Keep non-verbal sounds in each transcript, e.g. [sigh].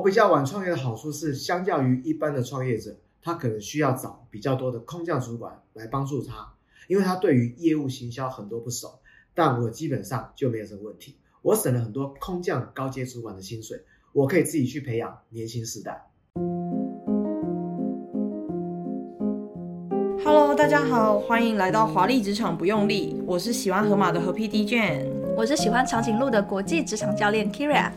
我比较晚创业的好处是，相较于一般的创业者，他可能需要找比较多的空降主管来帮助他，因为他对于业务行销很多不熟。但我基本上就没有这个问题，我省了很多空降高阶主管的薪水，我可以自己去培养年轻世代。Hello，大家好，欢迎来到华丽职场不用力，我是喜欢河马的河 PD Jane，我是喜欢长颈鹿的国际职场教练 Kyria。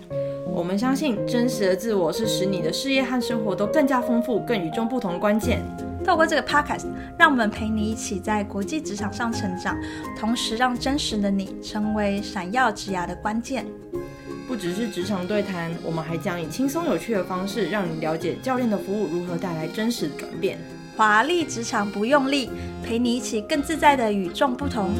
我们相信真实的自我是使你的事业和生活都更加丰富、更与众不同的关键。透过这个 podcast，让我们陪你一起在国际职场上成长，同时让真实的你成为闪耀职涯的关键。不只是职场对谈，我们还将以轻松有趣的方式，让你了解教练的服务如何带来真实的转变。华丽职场不用力，陪你一起更自在的与众不同。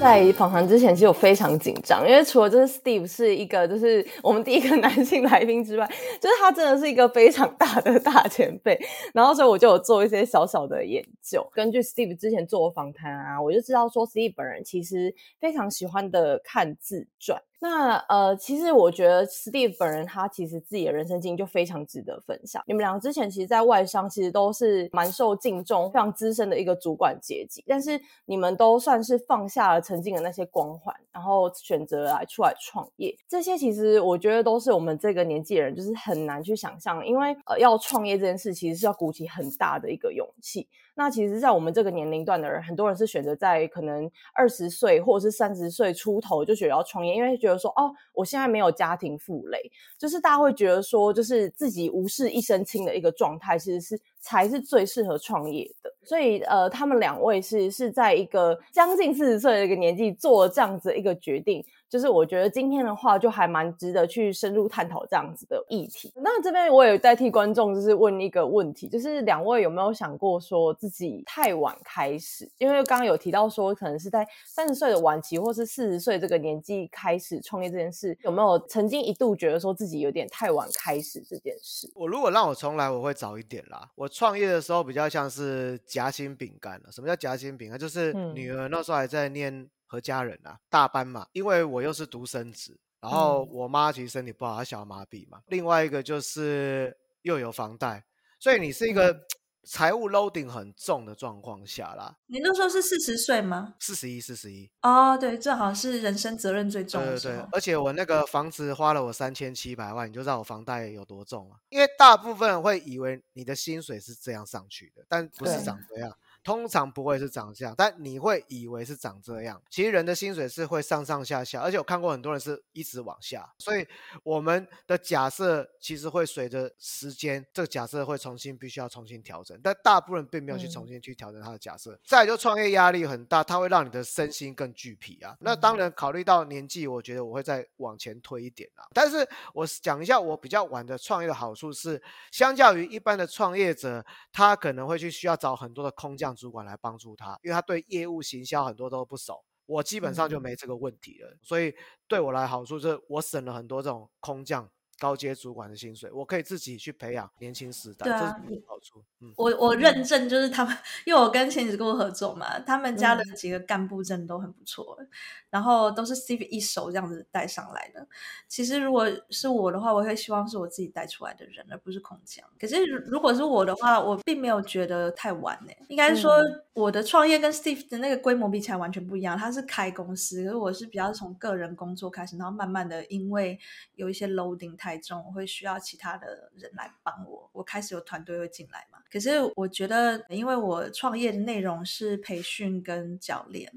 在访谈之前，其实我非常紧张，因为除了就是 Steve 是一个就是 [laughs] 我们第一个男性来宾之外，[laughs] 就是他真的是一个非常大的大前辈，然后所以我就有做一些小小的研究。根据 Steve 之前做的访谈啊，我就知道说 Steve 本人其实非常喜欢的看自传。那呃，其实我觉得 Steve 本人他其实自己的人生经历就非常值得分享。你们两个之前其实，在外商其实都是蛮受敬重、非常资深的一个主管阶级，但是你们都算是放下了曾经的那些光环，然后选择来出来创业。这些其实我觉得都是我们这个年纪的人就是很难去想象，因为呃，要创业这件事其实是要鼓起很大的一个勇气。那其实，在我们这个年龄段的人，很多人是选择在可能二十岁或者是三十岁出头就觉得要创业，因为觉得说，哦，我现在没有家庭负累，就是大家会觉得说，就是自己无事一身轻的一个状态，其实是才是最适合创业的。所以，呃，他们两位是是在一个将近四十岁的一个年纪做了这样子一个决定。就是我觉得今天的话就还蛮值得去深入探讨这样子的议题。那这边我也代替观众就是问一个问题，就是两位有没有想过说自己太晚开始？因为刚刚有提到说可能是在三十岁的晚期，或是四十岁这个年纪开始创业这件事，有没有曾经一度觉得说自己有点太晚开始这件事？我如果让我重来，我会早一点啦。我创业的时候比较像是夹心饼干了。什么叫夹心饼干？就是女儿那时候还在念。和家人啊，大班嘛，因为我又是独生子，然后我妈其实身体不好，她小儿麻痹嘛。另外一个就是又有房贷，所以你是一个财务 loading 很重的状况下啦。你那时候是四十岁吗？四十一，四十一。哦，对，正好是人生责任最重的时候。对对对，而且我那个房子花了我三千七百万，你就知道我房贷有多重啊。因为大部分人会以为你的薪水是这样上去的，但不是长这样。通常不会是长这样，但你会以为是长这样。其实人的薪水是会上上下下，而且我看过很多人是一直往下。所以我们的假设其实会随着时间，这个假设会重新必须要重新调整。但大部分人并没有去重新去调整他的假设。嗯、再来就创业压力很大，它会让你的身心更俱疲啊。那当然考虑到年纪，我觉得我会再往前推一点啊。但是我讲一下我比较晚的创业的好处是，相较于一般的创业者，他可能会去需要找很多的空降。主管来帮助他，因为他对业务行销很多都不熟，我基本上就没这个问题了，嗯、所以对我来好处是我省了很多这种空降。高阶主管的薪水，我可以自己去培养年轻时代，对啊，这是好处。嗯，我我认证就是他们，因为我跟千禧跟我合作嘛，他们家的几个干部真的都很不错，嗯、然后都是 Steve 一手这样子带上来的。其实如果是我的话，我会希望是我自己带出来的人，而不是空降。可是如果是我的话，我并没有觉得太晚呢。应该说我的创业跟 Steve 的那个规模比起来完全不一样，他是开公司，可是我是比较从个人工作开始，然后慢慢的因为有一些 loading 太。中我会需要其他的人来帮我，我开始有团队会进来嘛。可是我觉得，因为我创业的内容是培训跟教练，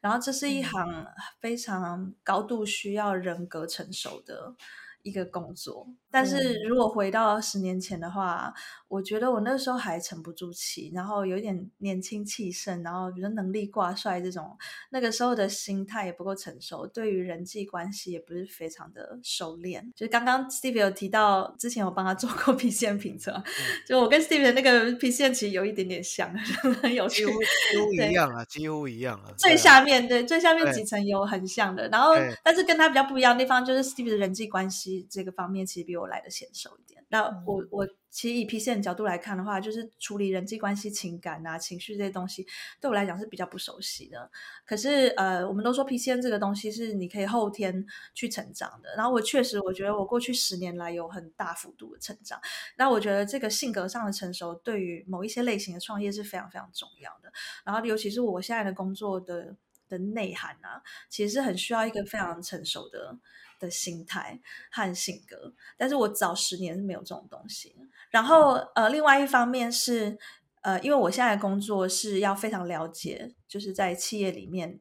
然后这是一行非常高度需要人格成熟的一个工作。但是如果回到十年前的话，我觉得我那时候还沉不住气，然后有一点年轻气盛，然后比如说能力挂帅这种，那个时候的心态也不够成熟，对于人际关系也不是非常的熟练。就刚刚 Steve 有提到，之前我帮他做过 [laughs] PCM 评测，就我跟 Steve 的那个 PCM 其实有一点点像，[laughs] 很有趣，几乎几乎一样啊，几乎一样啊。最下面对，最下面几层有很像的，然后但是跟他比较不一样的地方就是 Steve 的人际关系这个方面其实比我。来的娴熟一点。那我我其实以 PCM 角度来看的话，就是处理人际关系、情感啊、情绪这些东西，对我来讲是比较不熟悉的。可是呃，我们都说 P C N 这个东西是你可以后天去成长的。然后我确实，我觉得我过去十年来有很大幅度的成长。那我觉得这个性格上的成熟，对于某一些类型的创业是非常非常重要的。然后尤其是我现在的工作的的内涵啊，其实是很需要一个非常成熟的。的心态和性格，但是我早十年是没有这种东西。然后，呃，另外一方面是，呃，因为我现在的工作是要非常了解，就是在企业里面。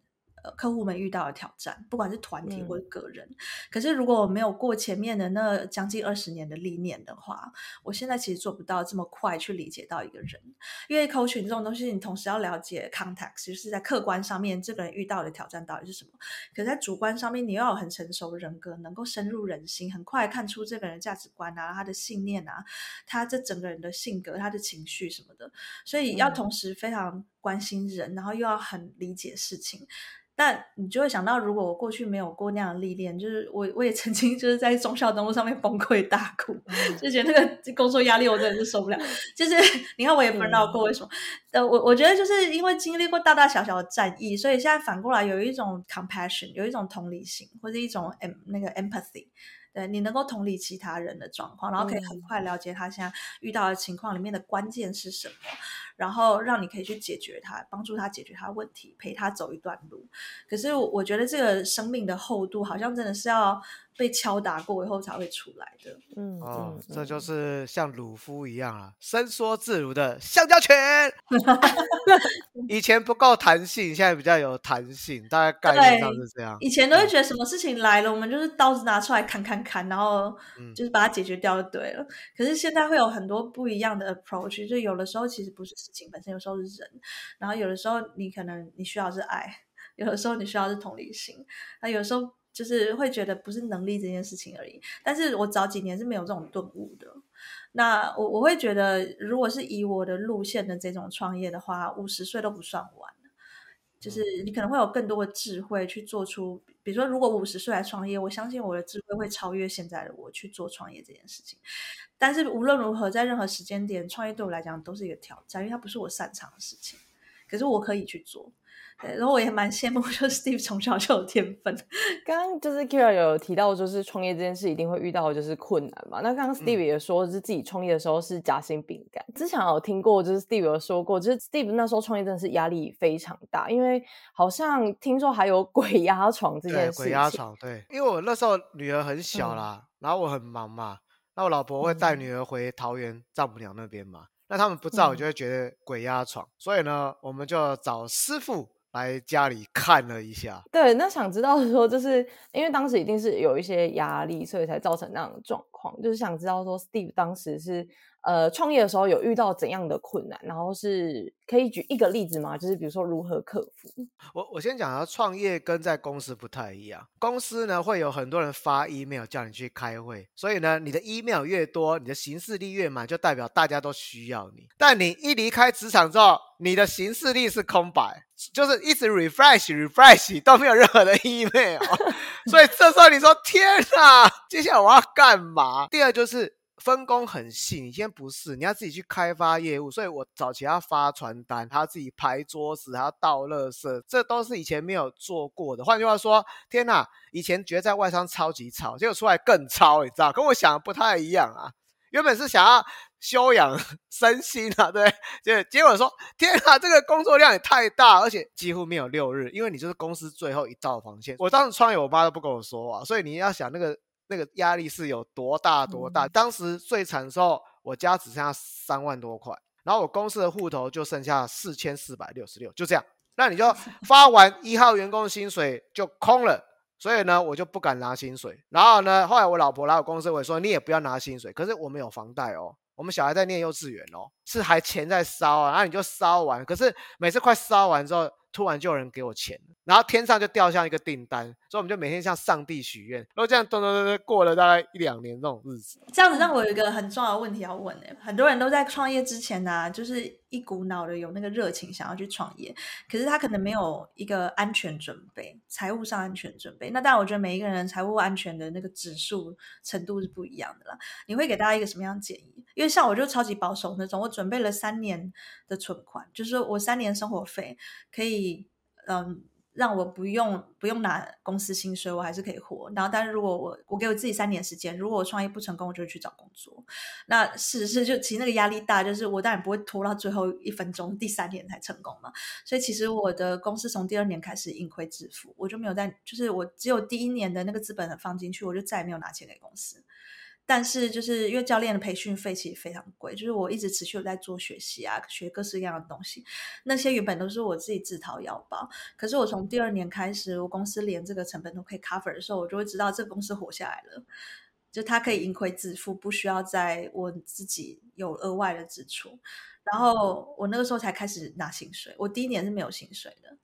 客户们遇到的挑战，不管是团体或者个人，嗯、可是如果我没有过前面的那将近二十年的历练的话，我现在其实做不到这么快去理解到一个人，因为 coaching 这种东西，你同时要了解 context，就是在客观上面这个人遇到的挑战到底是什么，可是在主观上面，你要有很成熟的人格，能够深入人心，很快看出这个人价值观啊，他的信念啊，他这整个人的性格，他的情绪什么的，所以要同时非常关心人，嗯、然后又要很理解事情。但你就会想到，如果我过去没有过那样的历练，就是我我也曾经就是在忠孝东路上面崩溃大哭，就觉得那个工作压力我真的是受不了。[laughs] 就是你看我也 burn out 过，为什么？呃，我我觉得就是因为经历过大大小小的战役，所以现在反过来有一种 compassion，有一种同理心，或者一种 em 那个 empathy。对，你能够同理其他人的状况，然后可以很快了解他现在遇到的情况里面的关键是什么，然后让你可以去解决他，帮助他解决他的问题，陪他走一段路。可是我觉得这个生命的厚度，好像真的是要被敲打过以后才会出来的。嗯，哦，这就是像鲁夫一样啊，伸缩自如的橡胶拳。[laughs] 以前不够弹性，现在比较有弹性，大概概念上是这样。以前都会觉得什么事情来了，嗯、我们就是刀子拿出来砍砍砍，然后就是把它解决掉就对了。嗯、可是现在会有很多不一样的 approach，就有的时候其实不是事情本身，有时候是人，然后有的时候你可能你需要是爱，有的时候你需要是同理心，那有时候就是会觉得不是能力这件事情而已。但是我早几年是没有这种顿悟的。那我我会觉得，如果是以我的路线的这种创业的话，五十岁都不算晚，就是你可能会有更多的智慧去做出，比如说，如果五十岁来创业，我相信我的智慧会超越现在的我去做创业这件事情。但是无论如何，在任何时间点，创业对我来讲都是一个挑战，因为它不是我擅长的事情，可是我可以去做。对，然后我也蛮羡慕，就是 Steve 从小就有天分。[laughs] 刚刚就是 Kyria 有提到，就是创业这件事一定会遇到就是困难嘛。那刚刚 Steve 也说，就是自己创业的时候是夹心饼干。嗯、之前有听过，就是 Steve 有说过，就是 Steve 那时候创业真的是压力非常大，因为好像听说还有鬼压床这件事情。鬼压床，对，因为我那时候女儿很小啦，嗯、然后我很忙嘛，那我老婆会带女儿回桃园丈母娘那边嘛，嗯、那他们不知道，我就会觉得鬼压床，嗯、所以呢，我们就找师傅。来家里看了一下，对，那想知道说，就是因为当时一定是有一些压力，所以才造成那样的状况。就是想知道说，Steve 当时是呃创业的时候有遇到怎样的困难，然后是可以举一个例子吗？就是比如说如何克服。我我先讲啊，创业跟在公司不太一样，公司呢会有很多人发 email 叫你去开会，所以呢你的 email 越多，你的行事历越满，就代表大家都需要你。但你一离开职场之后，你的行事历是空白。就是一直 refresh refresh 都没有任何的 email，[laughs] 所以这时候你说天哪，接下来我要干嘛？第二就是分工很细，你先不是，你要自己去开发业务，所以我早期要发传单，他自己排桌子，还要倒垃圾，这都是以前没有做过的。换句话说，天哪，以前觉得在外商超级吵，结果出来更超，你知道，跟我想的不太一样啊。原本是想要休养 [laughs] 身心啊，对，结结果说天啊，这个工作量也太大，而且几乎没有六日，因为你就是公司最后一道防线。我当时创业，我妈都不跟我说话，所以你要想那个那个压力是有多大多大。嗯、当时最惨的时候，我家只剩下三万多块，然后我公司的户头就剩下四千四百六十六，就这样。那你就 [laughs] 发完一号员工的薪水就空了，所以呢，我就不敢拿薪水。然后呢，后来我老婆来我公司，我说你也不要拿薪水。可是我们有房贷哦，我们小孩在念幼稚园哦，是还钱在烧啊，然后你就烧完。可是每次快烧完之后，突然就有人给我钱，然后天上就掉下一个订单，所以我们就每天向上帝许愿，然后这样咚咚咚咚过了大概一两年这种日子。这样子让我有一个很重要的问题要问呢、很多人都在创业之前呢、就是一股脑的有那个热情想要去创业，可是他可能没有一个安全准备，财务上安全准备。那当然，我觉得每一个人财务安全的那个指数程度是不一样的啦。你会给大家一个什么样的建议？因为像我就超级保守那种，我准备了三年的存款，就是我三年生活费可以，嗯，让我不用不用拿公司薪水，我还是可以活。然后，但是如果我我给我自己三年时间，如果我创业不成功，我就去找工作。那事实是，就其实那个压力大，就是我当然不会拖到最后一分钟，第三年才成功嘛。所以其实我的公司从第二年开始盈亏自负，我就没有在，就是我只有第一年的那个资本放进去，我就再也没有拿钱给公司。但是就是因为教练的培训费其实非常贵，就是我一直持续在做学习啊，学各式各样的东西。那些原本都是我自己自掏腰包，可是我从第二年开始，我公司连这个成本都可以 cover 的时候，我就会知道这个公司活下来了，就它可以盈亏自负，不需要在我自己有额外的支出。然后我那个时候才开始拿薪水，我第一年是没有薪水的。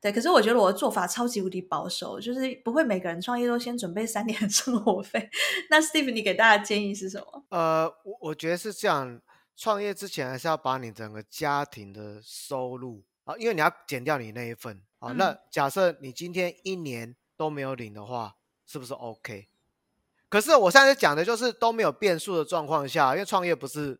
对，可是我觉得我的做法超级无敌保守，就是不会每个人创业都先准备三年的生活费。那 Steve，你给大家的建议是什么？呃，我我觉得是这样，创业之前还是要把你整个家庭的收入啊，因为你要减掉你那一份啊。嗯、那假设你今天一年都没有领的话，是不是 OK？可是我现在讲的就是都没有变数的状况下，因为创业不是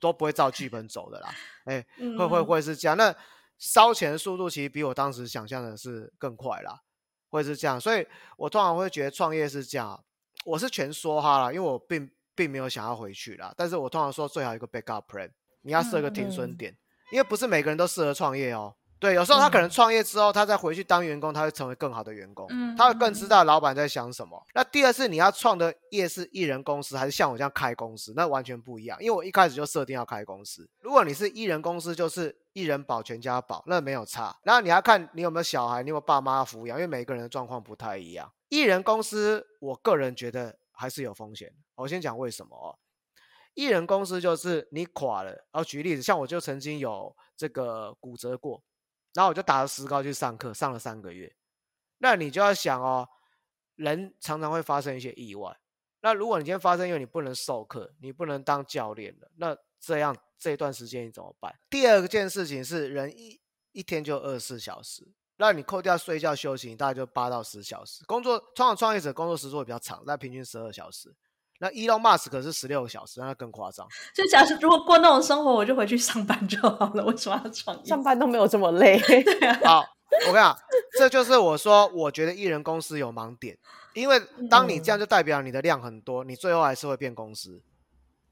都不会照剧本走的啦。哎，[laughs] 会会会是这样？那烧钱的速度其实比我当时想象的是更快啦，会是这样，所以我通常会觉得创业是这样，我是全说哈啦，因为我并并没有想要回去啦，但是我通常说最好一个 backup plan，你要设个停损点，嗯嗯，因为不是每个人都适合创业哦。对，有时候他可能创业之后，他再回去当员工，他会成为更好的员工，他会更知道老板在想什么。那第二是你要创的业是艺人公司，还是像我这样开公司，那完全不一样。因为我一开始就设定要开公司。如果你是艺人公司，就是一人保全家保，那没有差。然后你要看你有没有小孩，你有没有爸妈抚养，因为每个人的状况不太一样。一人公司，我个人觉得还是有风险。我先讲为什么哦。一人公司就是你垮了，然后举例子，像我就曾经有这个骨折过。然后我就打着石膏去上课，上了三个月。那你就要想哦，人常常会发生一些意外。那如果你今天发生，因为你不能授课，你不能当教练了，那这样这一段时间你怎么办？第二件事情是，人一一天就二十四小时，那你扣掉睡觉休息，大概就八到十小时。工作，创创业者工作时数会比较长，那平均十二小时。那 Elon Musk 可是十六个小时，那更夸张。就假设如果过那种生活，我就回去上班就好了。为什么要创业？上班都没有这么累。[laughs] [laughs] 好，我跟你讲，这就是我说，我觉得艺人公司有盲点，因为当你这样就代表你的量很多，你最后还是会变公司。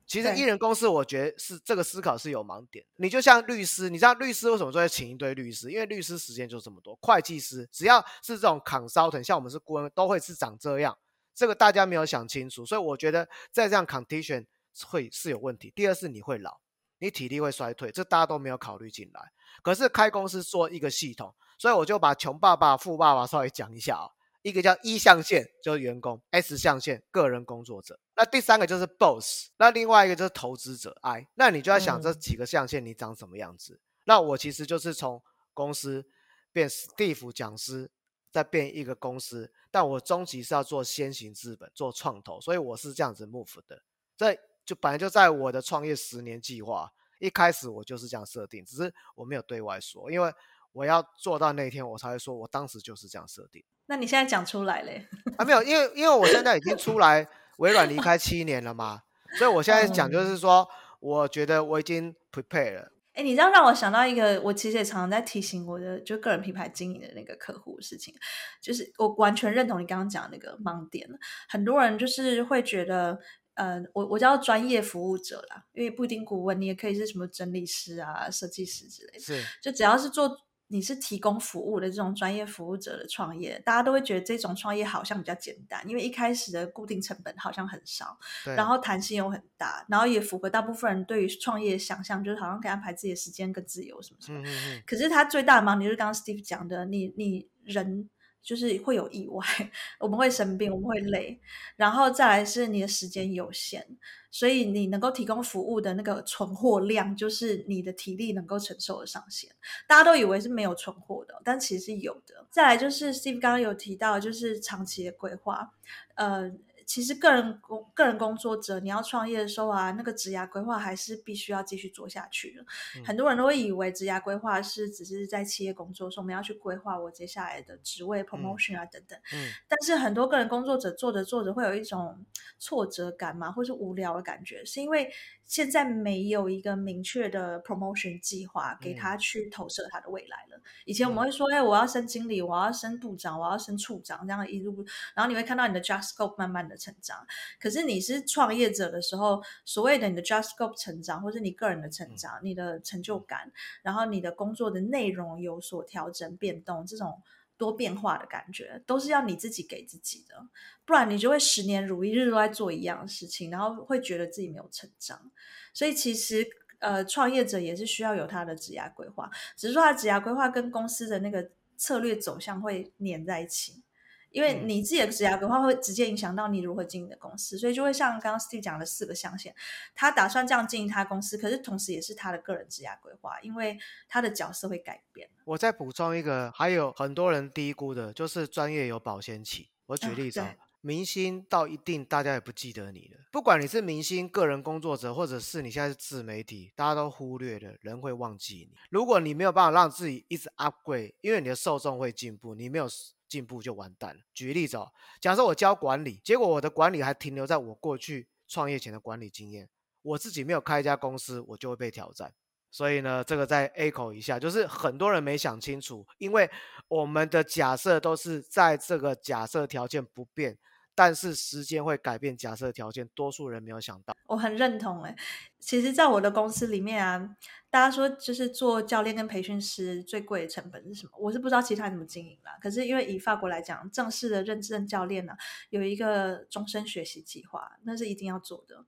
其实艺人公司，我觉得是这个思考是有盲点。你就像律师，你知道律师为什么说要请一堆律师？因为律师时间就这么多。会计师只要是这种 consultant，像我们是顾问，都会是长这样。这个大家没有想清楚，所以我觉得在这样 condition 会是有问题。第二是你会老，你体力会衰退，这大家都没有考虑进来。可是开公司做一个系统，所以我就把穷爸爸、富爸爸稍微讲一下啊。一个叫一象限，就是员工；S 象限，个人工作者。那第三个就是 boss，那另外一个就是投资者 I。那你就要想这几个象限你长什么样子。嗯、那我其实就是从公司变 Steve 讲师。再变一个公司，但我终极是要做先行资本，做创投，所以我是这样子 move 的。这就本来就在我的创业十年计划，一开始我就是这样设定，只是我没有对外说，因为我要做到那一天，我才会说我当时就是这样设定。那你现在讲出来嘞？啊，没有，因为因为我现在已经出来 [laughs] 微软离开七年了嘛，所以我现在讲就是说，我觉得我已经 prepare 了。哎，你这样让我想到一个，我其实也常常在提醒我的，就个人品牌经营的那个客户的事情，就是我完全认同你刚刚讲的那个盲点。很多人就是会觉得，呃，我我叫专业服务者啦，因为不一定顾问，你也可以是什么整理师啊、设计师之类的，是，就只要是做。你是提供服务的这种专业服务者的创业，大家都会觉得这种创业好像比较简单，因为一开始的固定成本好像很少，然后弹性又很大，然后也符合大部分人对于创业的想象，就是好像可以安排自己的时间跟自由什么什么。嗯嗯嗯。可是他最大的盲点就是刚刚 Steve 讲的，你你人就是会有意外，[laughs] 我们会生病，我们会累，然后再来是你的时间有限，所以你能够提供服务的那个存货量，就是你的体力能够承受的上限。大家都以为是没有存货的，但其实是有的。再来就是 Steve 刚刚有提到，就是长期的规划，呃。其实个人工个人工作者，你要创业的时候啊，那个职涯规划还是必须要继续做下去的。嗯、很多人都会以为职涯规划是只是在企业工作的时候，我们要去规划我接下来的职位 promotion 啊等等。嗯。但是很多个人工作者做着做着会有一种挫折感嘛，或是无聊的感觉，是因为现在没有一个明确的 promotion 计划给他去投射他的未来了。嗯、以前我们会说，哎，我要升经理，我要升部长，我要升处长，这样一路，然后你会看到你的 job scope 慢慢的。成长，可是你是创业者的时候，所谓的你的 scope 成长，或是你个人的成长，你的成就感，然后你的工作的内容有所调整变动，这种多变化的感觉，都是要你自己给自己的，不然你就会十年如一日都在做一样的事情，然后会觉得自己没有成长。所以其实呃，创业者也是需要有他的职涯规划，只是说他职涯规划跟公司的那个策略走向会粘在一起。因为你自己的职涯规划会直接影响到你如何经营的公司，所以就会像刚刚 Steve 讲的四个象限，他打算这样经营他公司，可是同时也是他的个人职涯规划，因为他的角色会改变。我再补充一个，还有很多人低估的就是专业有保鲜期。我举例子，啊、明星到一定大家也不记得你了，不管你是明星、个人工作者，或者是你现在是自媒体，大家都忽略了，人会忘记你。如果你没有办法让自己一直 upgrade，因为你的受众会进步，你没有。进步就完蛋了。举例子哦，假设我教管理，结果我的管理还停留在我过去创业前的管理经验，我自己没有开一家公司，我就会被挑战。所以呢，这个再 echo 一下，就是很多人没想清楚，因为我们的假设都是在这个假设条件不变。但是时间会改变假设条件，多数人没有想到。我很认同哎，其实，在我的公司里面啊，大家说就是做教练跟培训师最贵的成本是什么？我是不知道其他人怎么经营啦。可是因为以法国来讲，正式的认证教练呢、啊，有一个终身学习计划，那是一定要做的。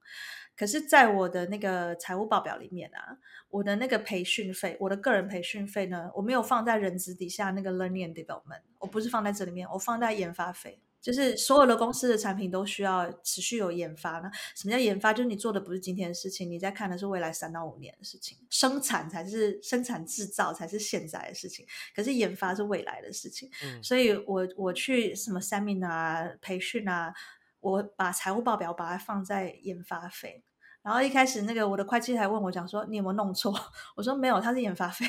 可是，在我的那个财务报表里面啊，我的那个培训费，我的个人培训费呢，我没有放在人资底下那个 learning and development，我不是放在这里面，我放在研发费。就是所有的公司的产品都需要持续有研发呢。什么叫研发？就是你做的不是今天的事情，你在看的是未来三到五年的事情。生产才是生产制造才是现在的事情，可是研发是未来的事情。嗯，所以我我去什么 seminar 培训啊，我把财务报表把它放在研发费。然后一开始那个我的会计还问我讲说，你有没有弄错？[laughs] 我说没有，它是研发费。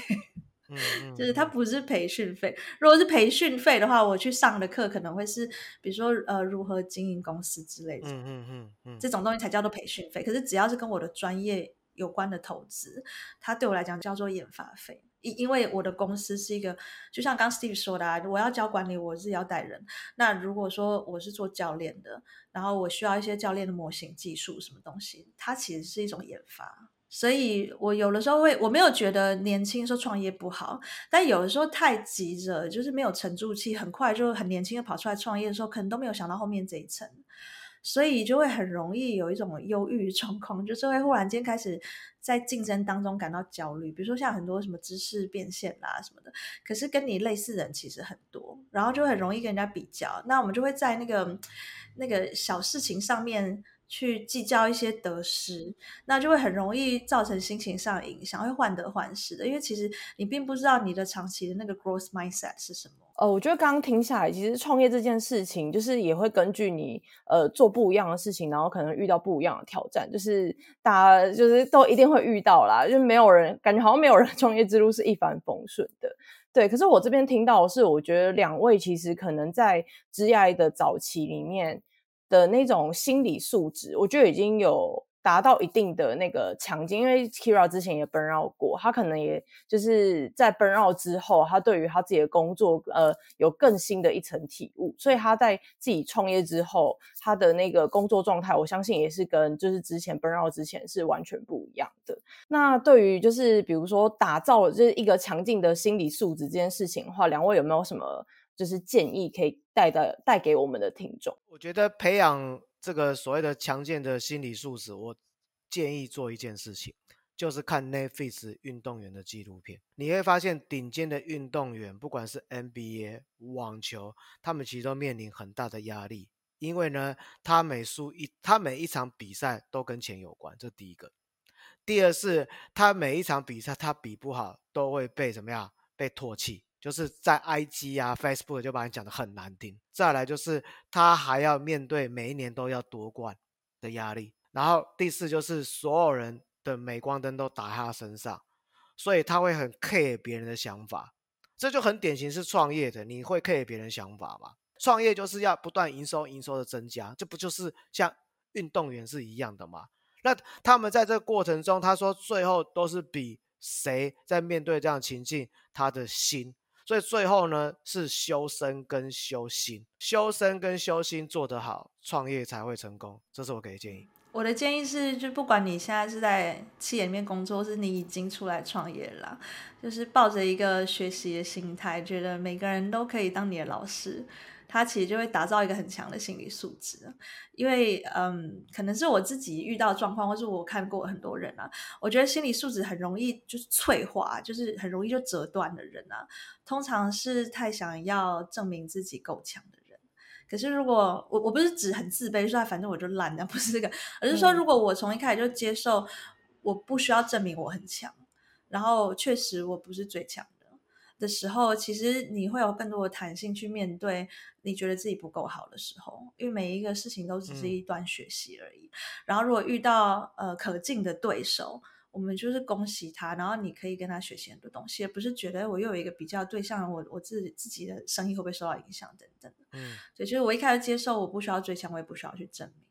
嗯，就是它不是培训费。如果是培训费的话，我去上的课可能会是，比如说呃，如何经营公司之类的。嗯嗯嗯嗯，这种东西才叫做培训费。可是只要是跟我的专业有关的投资，它对我来讲叫做研发费。因因为我的公司是一个，就像刚 Steve 说的啊，我要教管理，我是要带人。那如果说我是做教练的，然后我需要一些教练的模型技术什么东西，它其实是一种研发。所以，我有的时候会，我没有觉得年轻时候创业不好，但有的时候太急着，就是没有沉住气，很快就很年轻的跑出来创业的时候，可能都没有想到后面这一层，所以就会很容易有一种忧郁状况，就是会忽然间开始在竞争当中感到焦虑。比如说像很多什么知识变现啦什么的，可是跟你类似人其实很多，然后就很容易跟人家比较，那我们就会在那个那个小事情上面。去计较一些得失，那就会很容易造成心情上的影响，会患得患失的。因为其实你并不知道你的长期的那个 growth mindset 是什么。呃，我觉得刚刚听下来，其实创业这件事情，就是也会根据你呃做不一样的事情，然后可能遇到不一样的挑战，就是大家就是都一定会遇到啦，就没有人感觉好像没有人 [laughs] 创业之路是一帆风顺的。对，可是我这边听到的是，我觉得两位其实可能在职涯的早期里面。的那种心理素质，我觉得已经有达到一定的那个强劲。因为 Kira 之前也 burn out 过，他可能也就是在 burn out 之后，他对于他自己的工作，呃，有更新的一层体悟。所以他在自己创业之后，他的那个工作状态，我相信也是跟就是之前 burn out 之前是完全不一样的。那对于就是比如说打造就是一个强劲的心理素质这件事情的话，两位有没有什么？就是建议可以带的带给我们的听众。我觉得培养这个所谓的强健的心理素质，我建议做一件事情，就是看 Netflix 运动员的纪录片，你会发现顶尖的运动员，不管是 NBA、网球，他们其实都面临很大的压力，因为呢，他每输一，他每一场比赛都跟钱有关，这第一个。第二是，他每一场比赛他比不好，都会被怎么样？被唾弃，就是在 IG 啊、Facebook 就把你讲得很难听。再来就是，他还要面对每一年都要夺冠的压力。然后第四就是，所有人。的镁光灯都打在他身上，所以他会很 care 别人的想法，这就很典型是创业的，你会 care 别人想法吗？创业就是要不断营收、营收的增加，这不就是像运动员是一样的吗？那他们在这个过程中，他说最后都是比谁在面对这样情境，他的心，所以最后呢是修身跟修心，修身跟修心做得好，创业才会成功，这是我给的建议。我的建议是，就不管你现在是在企业里面工作，是你已经出来创业了，就是抱着一个学习的心态，觉得每个人都可以当你的老师，他其实就会打造一个很强的心理素质。因为，嗯，可能是我自己遇到状况，或是我看过很多人啊，我觉得心理素质很容易就是脆化，就是很容易就折断的人啊，通常是太想要证明自己够强的人。可是，如果我我不是指很自卑，说反正我就烂的，不是这个，而是说，如果我从一开始就接受，我不需要证明我很强，然后确实我不是最强的的时候，其实你会有更多的弹性去面对你觉得自己不够好的时候，因为每一个事情都只是一段学习而已。嗯、然后，如果遇到呃可敬的对手。我们就是恭喜他，然后你可以跟他学习很多东西，而不是觉得我又有一个比较对象，我我自己自己的生意会不会受到影响等等。嗯，所以就是我一开始接受，我不需要追强，我也不需要去证明。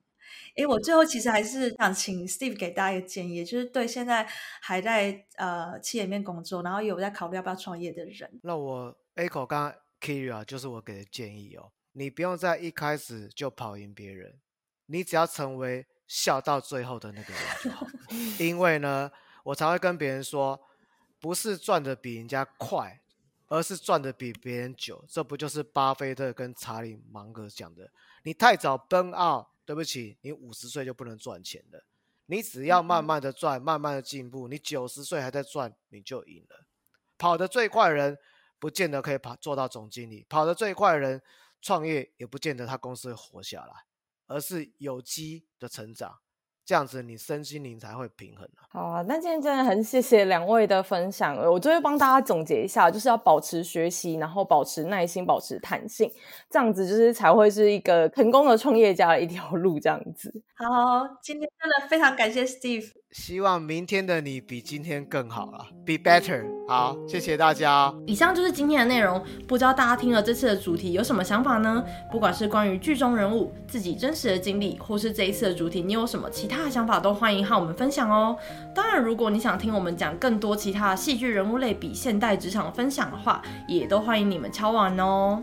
诶，我最后其实还是想请 Steve 给大家一个建议，就是对现在还在呃企业里面工作，然后有在考虑要不要创业的人。那我 Echo 刚刚 Kira 就是我给的建议哦，你不用在一开始就跑赢别人，你只要成为。笑到最后的那个人就好，因为呢，我常会跟别人说，不是赚的比人家快，而是赚的比别人久。这不就是巴菲特跟查理芒格讲的？你太早奔奥对不起，你五十岁就不能赚钱了。你只要慢慢的赚，慢慢的进步，你九十岁还在赚，你就赢了。跑得最快的人，不见得可以跑做到总经理；跑得最快的人，创业也不见得他公司会活下来。而是有机的成长，这样子你身心灵才会平衡。好啊，那今天真的很谢谢两位的分享，我就会帮大家总结一下，就是要保持学习，然后保持耐心，保持弹性，这样子就是才会是一个成功的创业家的一条路。这样子。好，今天真的非常感谢 Steve。希望明天的你比今天更好了，Be better。好，谢谢大家。以上就是今天的内容，不知道大家听了这次的主题有什么想法呢？不管是关于剧中人物、自己真实的经历，或是这一次的主题，你有什么其他的想法，都欢迎和我们分享哦。当然，如果你想听我们讲更多其他戏剧人物类比现代职场分享的话，也都欢迎你们敲碗哦。